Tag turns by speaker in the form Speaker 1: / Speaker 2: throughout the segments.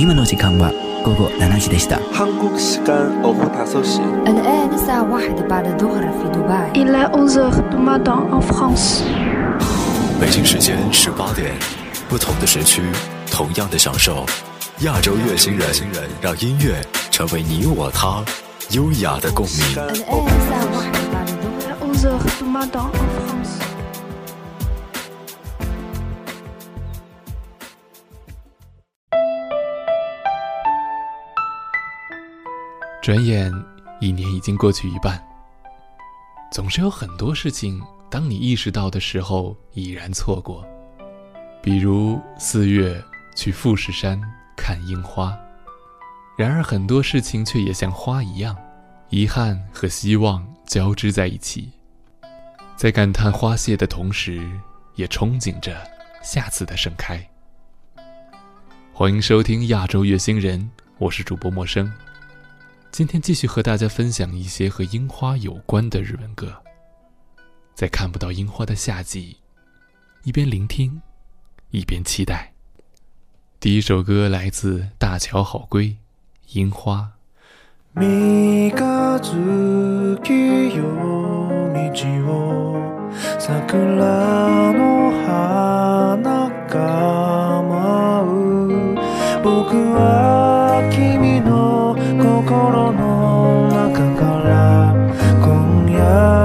Speaker 1: 今の時間は午後7時でした。
Speaker 2: 한국 시간 오후 5시
Speaker 3: الآن الساعة واحدة بعد الظهر في دبي
Speaker 4: Il est 11h du matin en France.
Speaker 5: 北京时间十八点，不同的时区，同样的享受。亚洲乐星人，让音乐成为你我他优雅的共鸣。
Speaker 6: 转眼一年已经过去一半，总是有很多事情，当你意识到的时候已然错过。比如四月去富士山看樱花，然而很多事情却也像花一样，遗憾和希望交织在一起。在感叹花谢的同时，也憧憬着下次的盛开。欢迎收听亚洲月星人，我是主播陌生。今天继续和大家分享一些和樱花有关的日文歌。在看不到樱花的夏季，一边聆听，一边期待。第一首歌来自大桥好归，《樱花》。
Speaker 2: 三日月夜道を桜の花が舞う僕は君の 心の中から今夜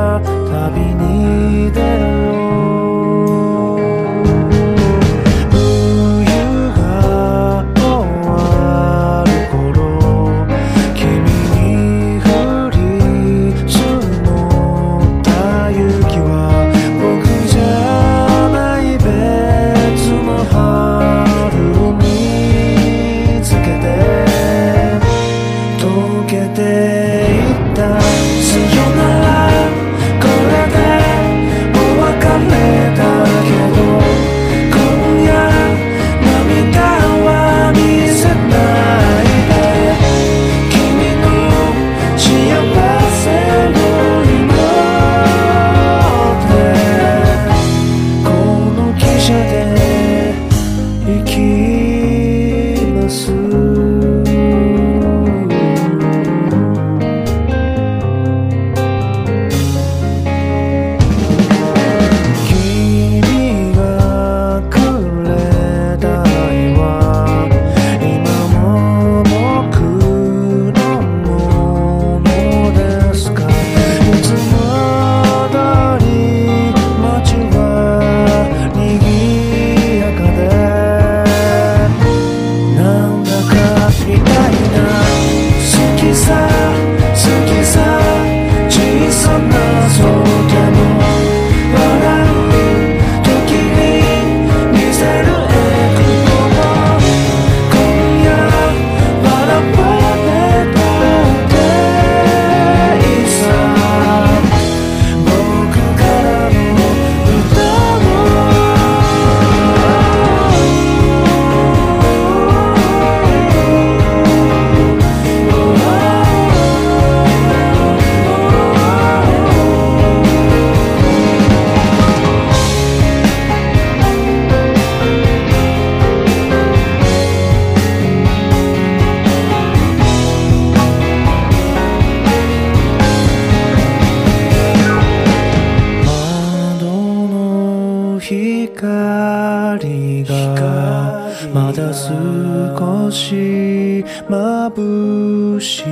Speaker 2: 少し眩し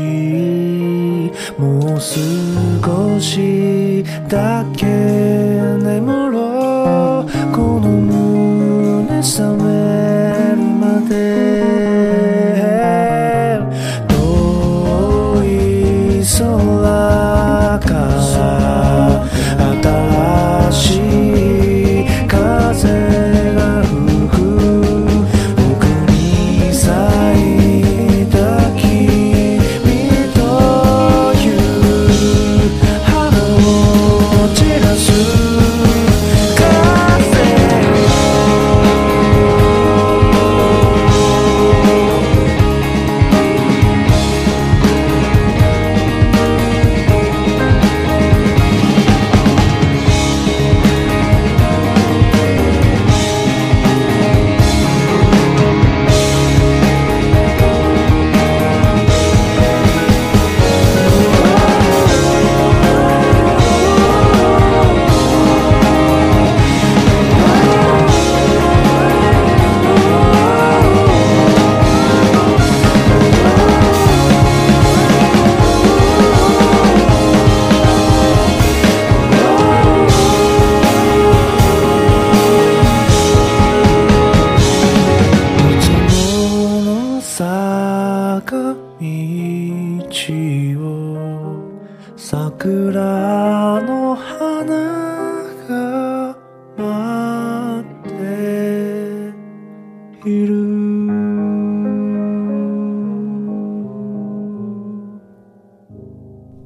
Speaker 2: い。もう少し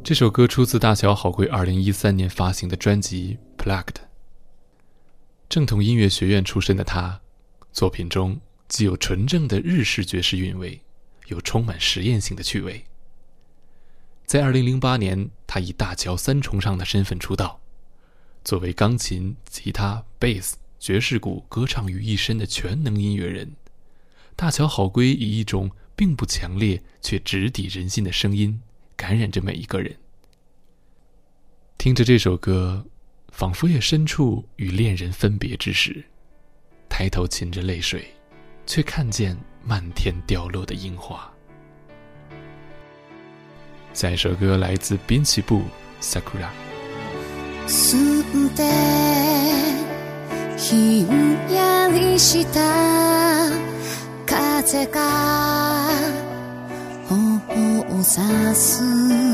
Speaker 6: 这首歌出自大小好贵二零一三年发行的专辑《Plugged》。正统音乐学院出身的他，作品中既有纯正的日式爵士韵味，又充满实验性的趣味。在二零零八年，他以大乔三重唱的身份出道，作为钢琴、吉他、贝斯、爵士鼓歌唱于一身的全能音乐人，大乔好归以一种并不强烈却直抵人心的声音。感染着每一个人。听着这首歌，仿佛也身处与恋人分别之时，抬头噙着泪水，却看见漫天掉落的樱花。下一首歌来自滨崎步《Sakura》。
Speaker 7: 吸ってひんやりした風が頬を刺す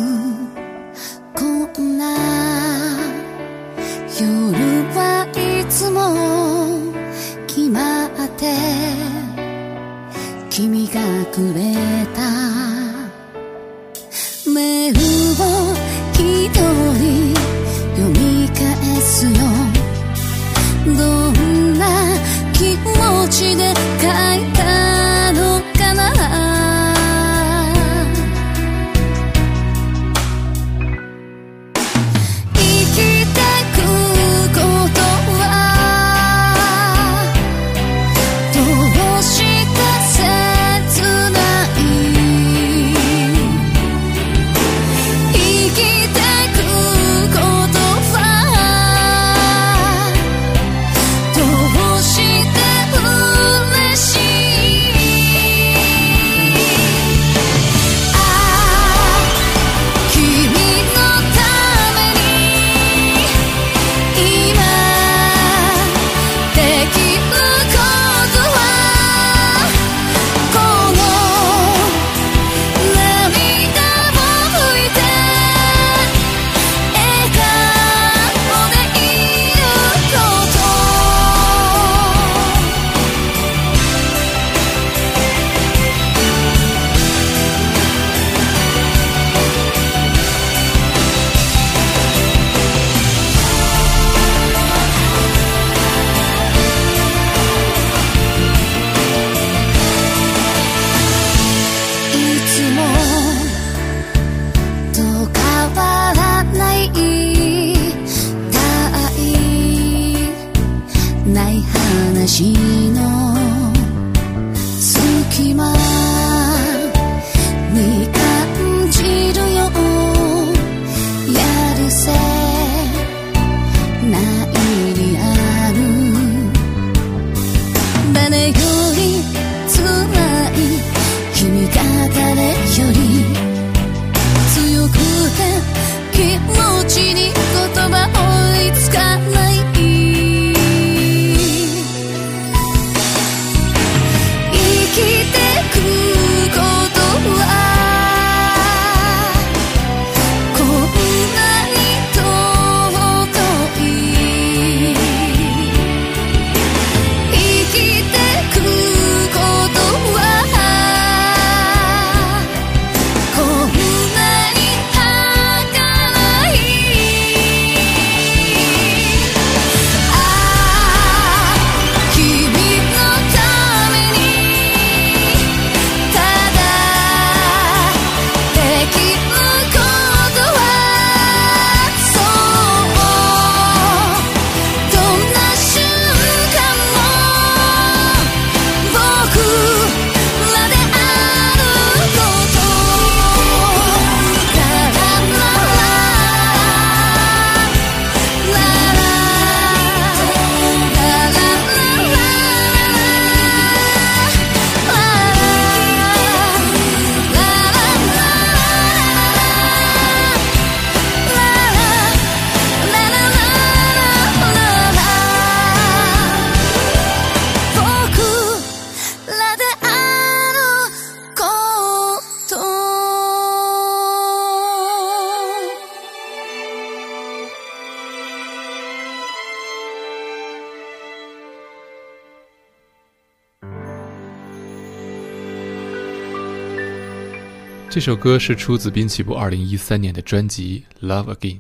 Speaker 6: 这首歌是出自滨崎步2013年的专辑《Love Again》。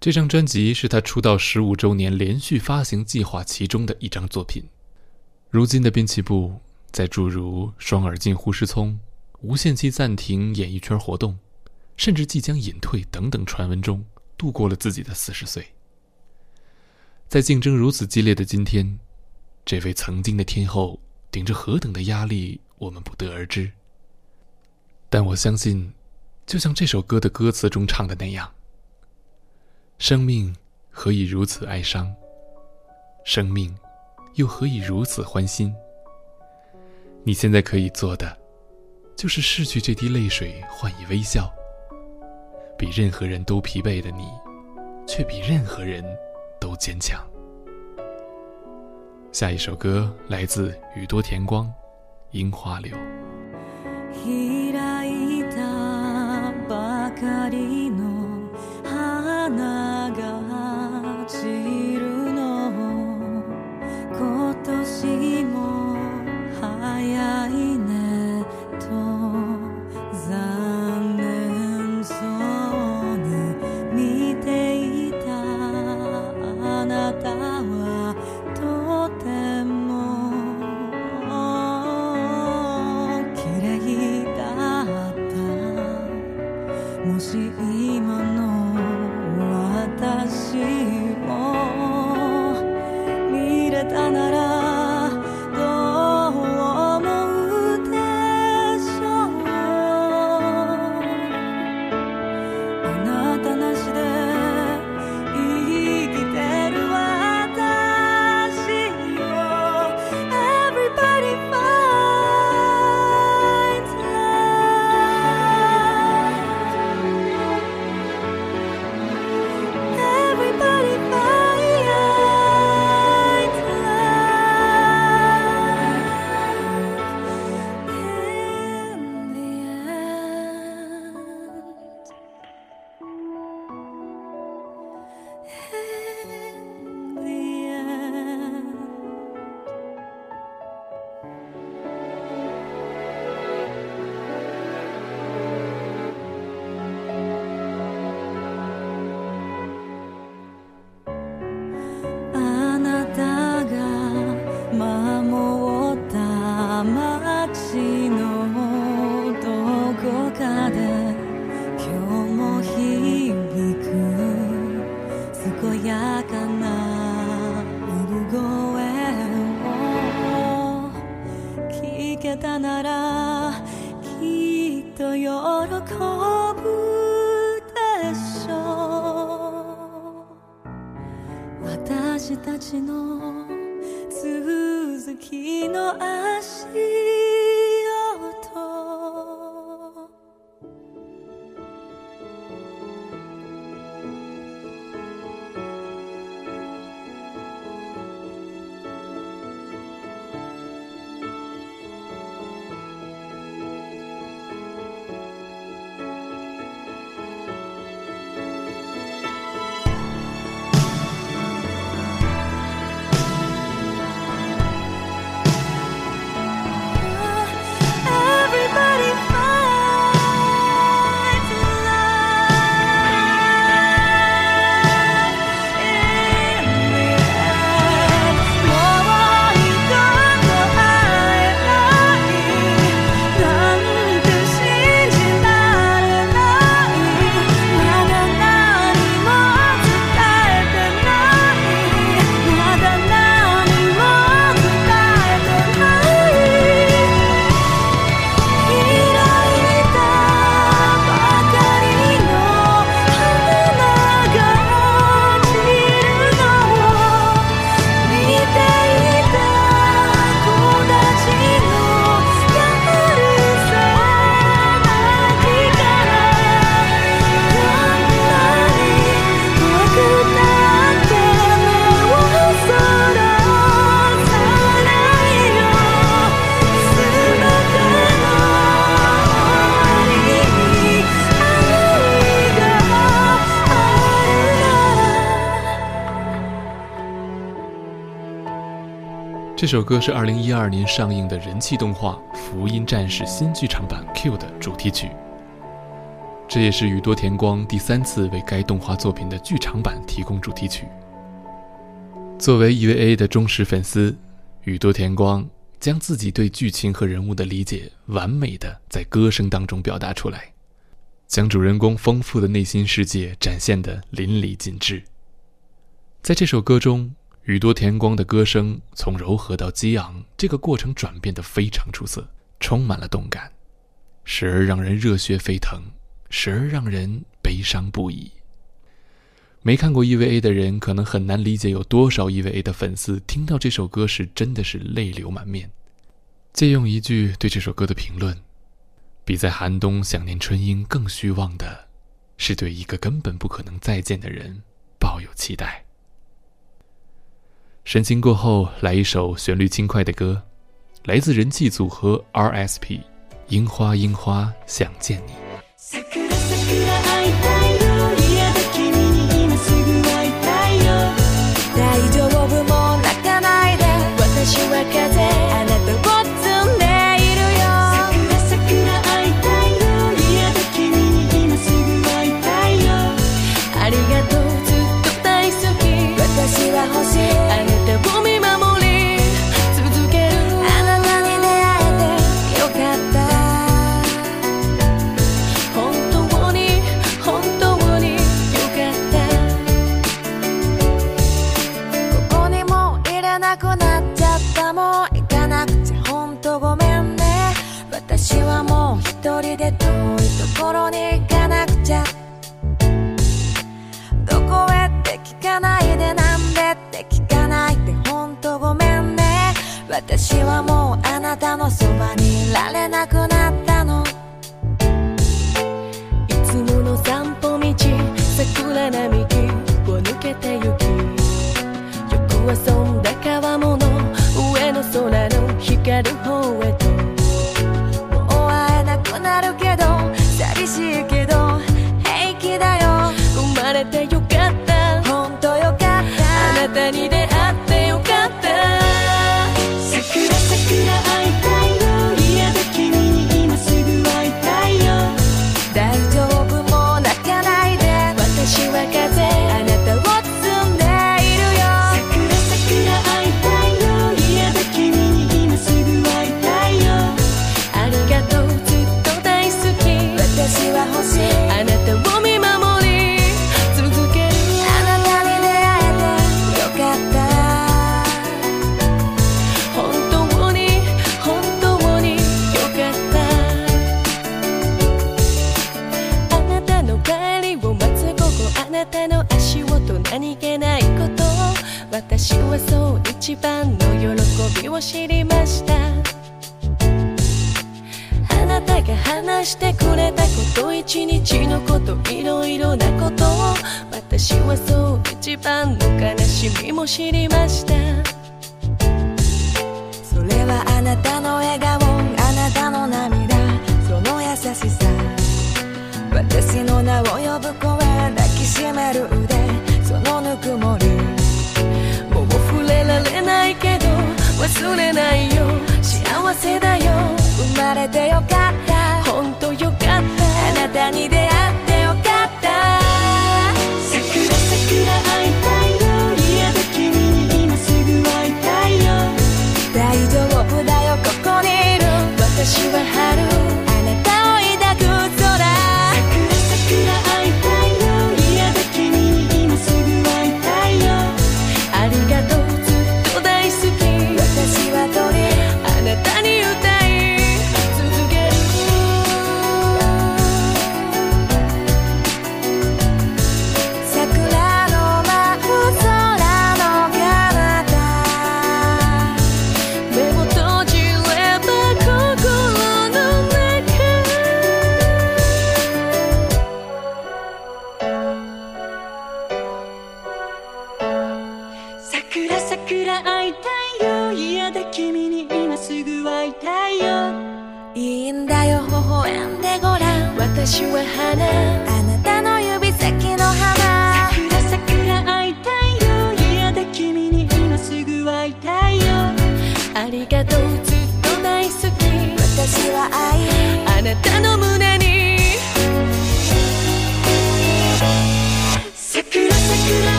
Speaker 6: 这张专辑是他出道十五周年连续发行计划其中的一张作品。如今的滨崎步，在诸如双耳近乎失聪、无限期暂停演艺圈活动，甚至即将隐退等等传闻中，度过了自己的四十岁。在竞争如此激烈的今天，这位曾经的天后顶着何等的压力，我们不得而知。但我相信，就像这首歌的歌词中唱的那样：“生命何以如此哀伤？生命又何以如此欢欣？”你现在可以做的，就是拭去这滴泪水，换以微笑。比任何人都疲惫的你，却比任何人都坚强。下一首歌来自宇多田光，《樱花柳》。
Speaker 8: りの花が散るの。今年 Hey.
Speaker 9: 这首歌是二零一二年上映的人气动画福音战士新剧场版 q 的主题曲。这也是宇多田光第三次为该动画作品的剧场版提供主题曲。作为 eva 的忠实粉丝宇多田光将自己对剧情和人物的理解完美的在歌声当中表达出来将主人公丰富的内心世界展现的淋漓尽致。在这首歌中宇多田光的歌声从柔和到激昂，这个过程转变得非常出色，充满了动感，时而让人热血沸腾，时而让人悲伤不已。没看过 EVA 的人可能很难理解有多少 EVA 的粉丝听到这首歌时真的是泪流满面。借用一句对这首歌的评论，比在寒冬想念春樱更虚妄的是对一个根本不可能再见的人抱有期待。深情过后来一首旋律轻快的歌。来自人气组合 rsp 樱花樱花想见你。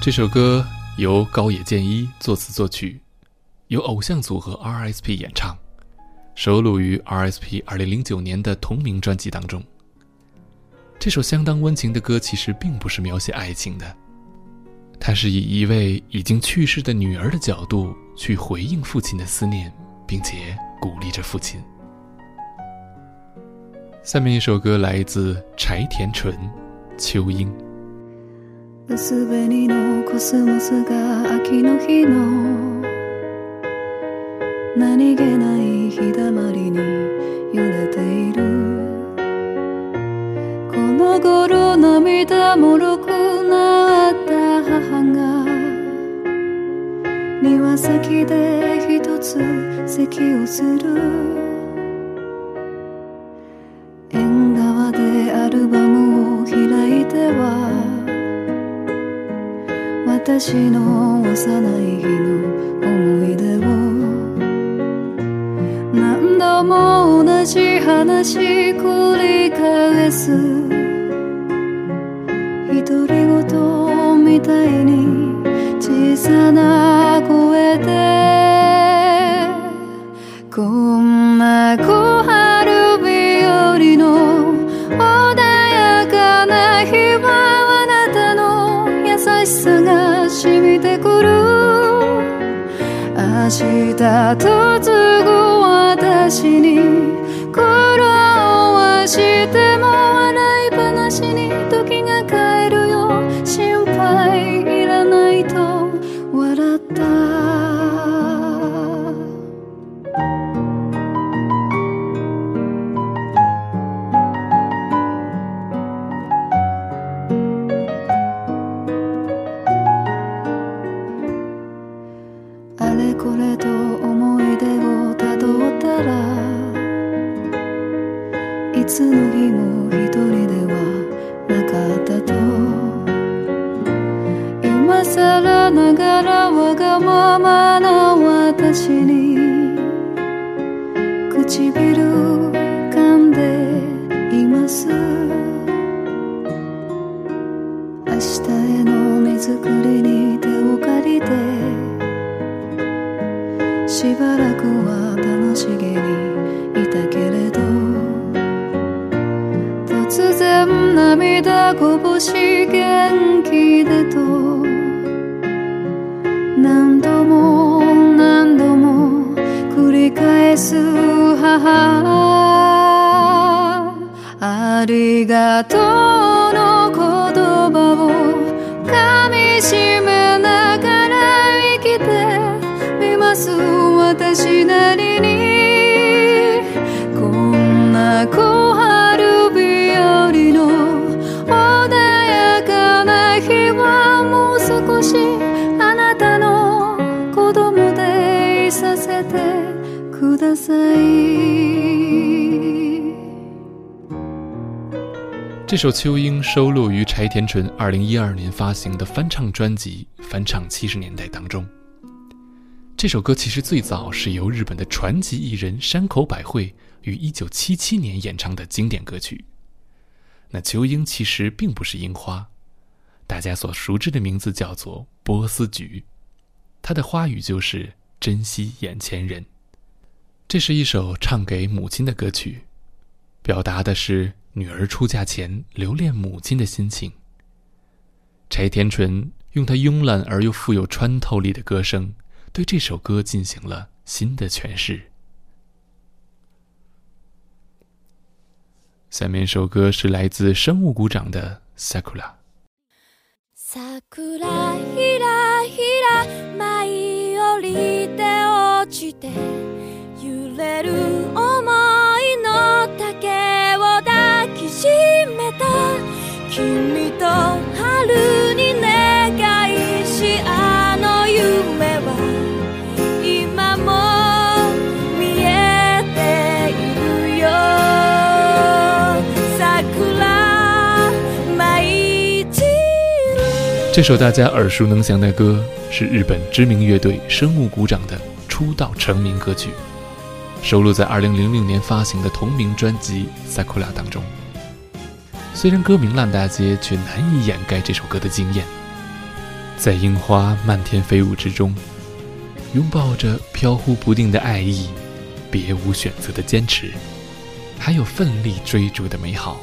Speaker 6: 这首歌由高野健一作词作曲，由偶像组合 RSP 演唱，收录于 RSP 2009年的同名专辑当中。这首相当温情的歌其实并不是描写爱情的，它是以一位已经去世的女儿的角度去回应父亲的思念，并且鼓励着父亲。下面一首歌来自柴田纯，《秋英》。
Speaker 4: 薄紅のコスモスが秋の日の何気ない日だまりに揺れているこの頃涙もろくなった母が庭先で一つ咳をする私の幼い日の思い出を何度も同じ話繰り返す。独り言みたいに小さな明日嫁ぐ私に苦労はしても何度も何度も繰り返す。母ありがとうの言葉を噛みしめながら生きてみます私なりにしあなたの子供でいさせてください
Speaker 6: 这首《秋英》收录于柴田纯2012年发行的翻唱专辑《翻唱七十年代》当中。这首歌其实最早是由日本的传奇艺人山口百惠于1977年演唱的经典歌曲。那秋英其实并不是樱花， 大家所熟知的名字叫做波斯菊，它的花语就是珍惜眼前人。这是一首唱给母亲的歌曲，表达的是女儿出嫁前留恋母亲的心情。柴田纯用他慵懒而又富有穿透力的歌声，对这首歌进行了新的诠释。下面一首歌是来自生物鼓掌的《Sakura》。
Speaker 10: 桜ひらひら舞い降りて落ちて揺れる想いの竹を抱きしめた。君と春にね
Speaker 6: 这首大家耳熟能详的歌是日本知名乐队生物鼓掌的出道成名歌曲，收录在2006年发行的同名专辑《Sakura》当中。虽然歌名烂大街，却难以掩盖这首歌的惊艳。在樱花漫天飞舞之中，拥抱着飘忽不定的爱意，别无选择的坚持，还有奋力追逐的美好。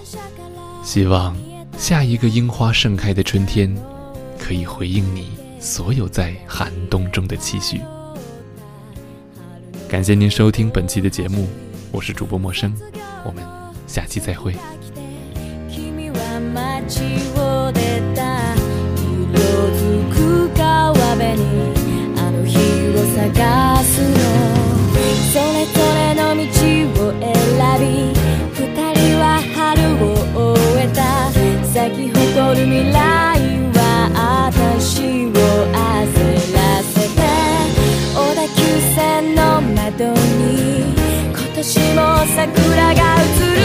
Speaker 6: 希望下一个樱花盛开的春天，可以回应你所有在寒冬中的期许。感谢您收听本期的节目，我是主播陌生，我们下期再会。
Speaker 10: 桜が映る